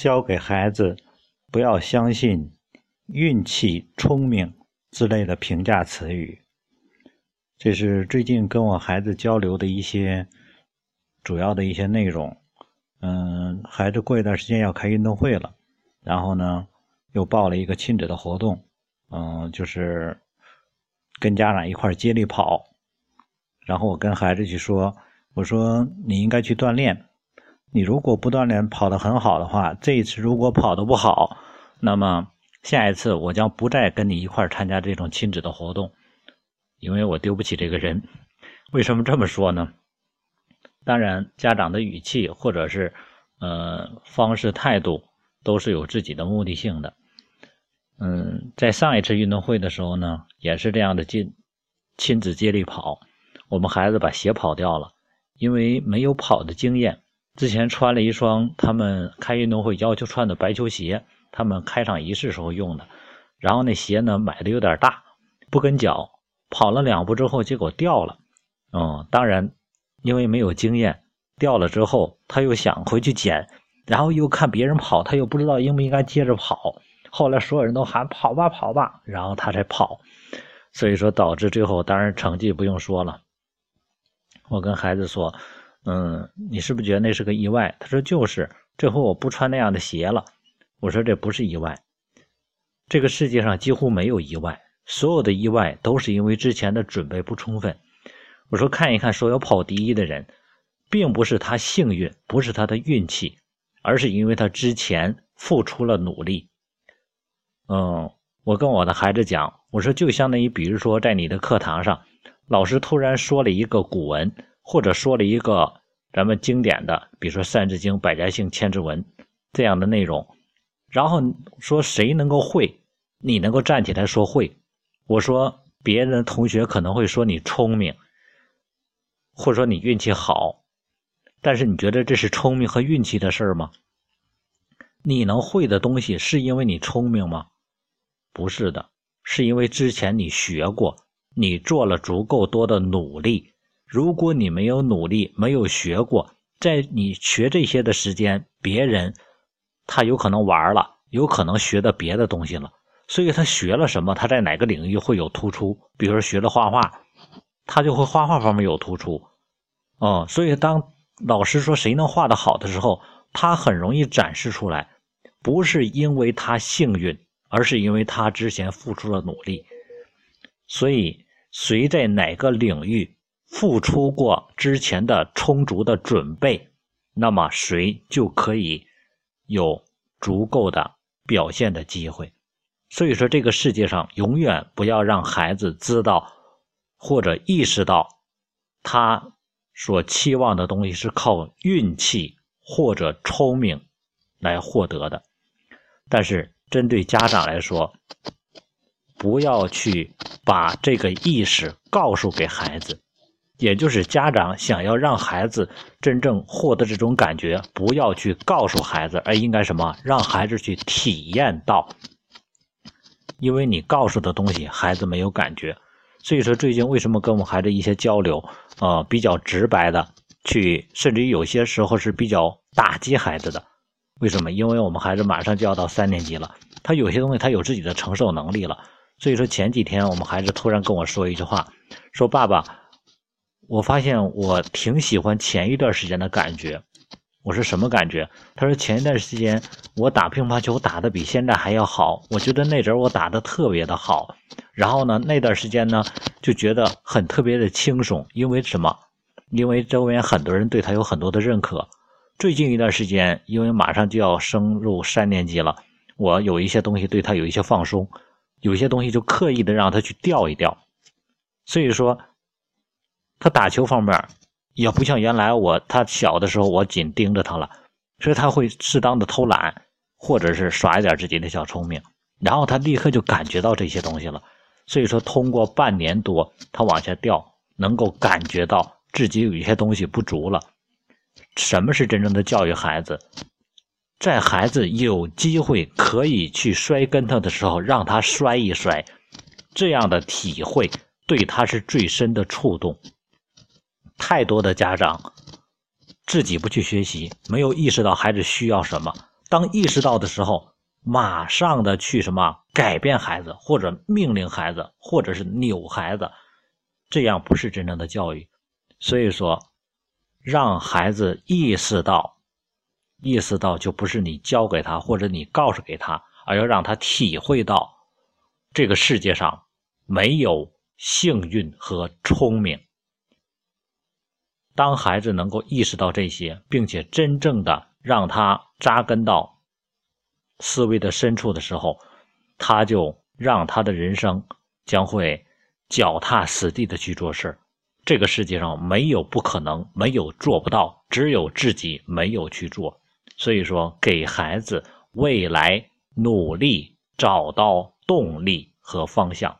教给孩子不要相信运气、聪明之类的评价词语。这是最近跟我孩子交流的一些主要的一些内容。嗯，孩子过一段时间要开运动会了，然后呢，又报了一个亲子的活动。嗯，就是跟家长一块接力跑。然后我跟孩子去说：“我说你应该去锻炼。”你如果不锻炼，跑得很好的话，这一次如果跑得不好，那么下一次我将不再跟你一块参加这种亲子的活动，因为我丢不起这个人。为什么这么说呢？当然，家长的语气或者是呃方式态度都是有自己的目的性的。嗯，在上一次运动会的时候呢，也是这样的亲亲子接力跑，我们孩子把鞋跑掉了，因为没有跑的经验。之前穿了一双他们开运动会要求穿的白球鞋，他们开场仪式时候用的。然后那鞋呢买的有点大，不跟脚，跑了两步之后，结果掉了。嗯，当然，因为没有经验，掉了之后他又想回去捡，然后又看别人跑，他又不知道应不应该接着跑。后来所有人都喊跑吧跑吧，然后他才跑。所以说导致最后当然成绩不用说了。我跟孩子说。嗯，你是不是觉得那是个意外？他说就是，这回我不穿那样的鞋了。我说这不是意外，这个世界上几乎没有意外，所有的意外都是因为之前的准备不充分。我说看一看所有跑第一的人，并不是他幸运，不是他的运气，而是因为他之前付出了努力。嗯，我跟我的孩子讲，我说就相当于，比如说在你的课堂上，老师突然说了一个古文。或者说了一个咱们经典的，比如说《三字经》《百家姓》《千字文》这样的内容，然后说谁能够会，你能够站起来说会。我说别人同学可能会说你聪明，或者说你运气好，但是你觉得这是聪明和运气的事儿吗？你能会的东西是因为你聪明吗？不是的，是因为之前你学过，你做了足够多的努力。如果你没有努力，没有学过，在你学这些的时间，别人他有可能玩了，有可能学的别的东西了。所以他学了什么，他在哪个领域会有突出？比如说学了画画，他就会画画方面有突出。哦，所以当老师说谁能画的好的时候，他很容易展示出来，不是因为他幸运，而是因为他之前付出了努力。所以谁在哪个领域？付出过之前的充足的准备，那么谁就可以有足够的表现的机会。所以说，这个世界上永远不要让孩子知道或者意识到，他所期望的东西是靠运气或者聪明来获得的。但是，针对家长来说，不要去把这个意识告诉给孩子。也就是家长想要让孩子真正获得这种感觉，不要去告诉孩子，而应该什么？让孩子去体验到。因为你告诉的东西，孩子没有感觉。所以说，最近为什么跟我们孩子一些交流，呃，比较直白的去，甚至于有些时候是比较打击孩子的。为什么？因为我们孩子马上就要到三年级了，他有些东西他有自己的承受能力了。所以说前几天我们孩子突然跟我说一句话，说爸爸。我发现我挺喜欢前一段时间的感觉，我说什么感觉？他说前一段时间我打乒乓球打的比现在还要好，我觉得那阵我打的特别的好。然后呢，那段时间呢就觉得很特别的轻松，因为什么？因为周边很多人对他有很多的认可。最近一段时间，因为马上就要升入三年级了，我有一些东西对他有一些放松，有些东西就刻意的让他去吊一吊，所以说。他打球方面也不像原来我他小的时候我紧盯着他了，所以他会适当的偷懒，或者是耍一点自己的小聪明，然后他立刻就感觉到这些东西了。所以说，通过半年多他往下掉，能够感觉到自己有一些东西不足了。什么是真正的教育孩子？在孩子有机会可以去摔跟头的时候，让他摔一摔，这样的体会对他是最深的触动。太多的家长自己不去学习，没有意识到孩子需要什么，当意识到的时候，马上的去什么改变孩子，或者命令孩子，或者是扭孩子，这样不是真正的教育。所以说，让孩子意识到，意识到就不是你教给他或者你告诉给他，而要让他体会到，这个世界上没有幸运和聪明。当孩子能够意识到这些，并且真正的让他扎根到思维的深处的时候，他就让他的人生将会脚踏实地的去做事这个世界上没有不可能，没有做不到，只有自己没有去做。所以说，给孩子未来努力找到动力和方向。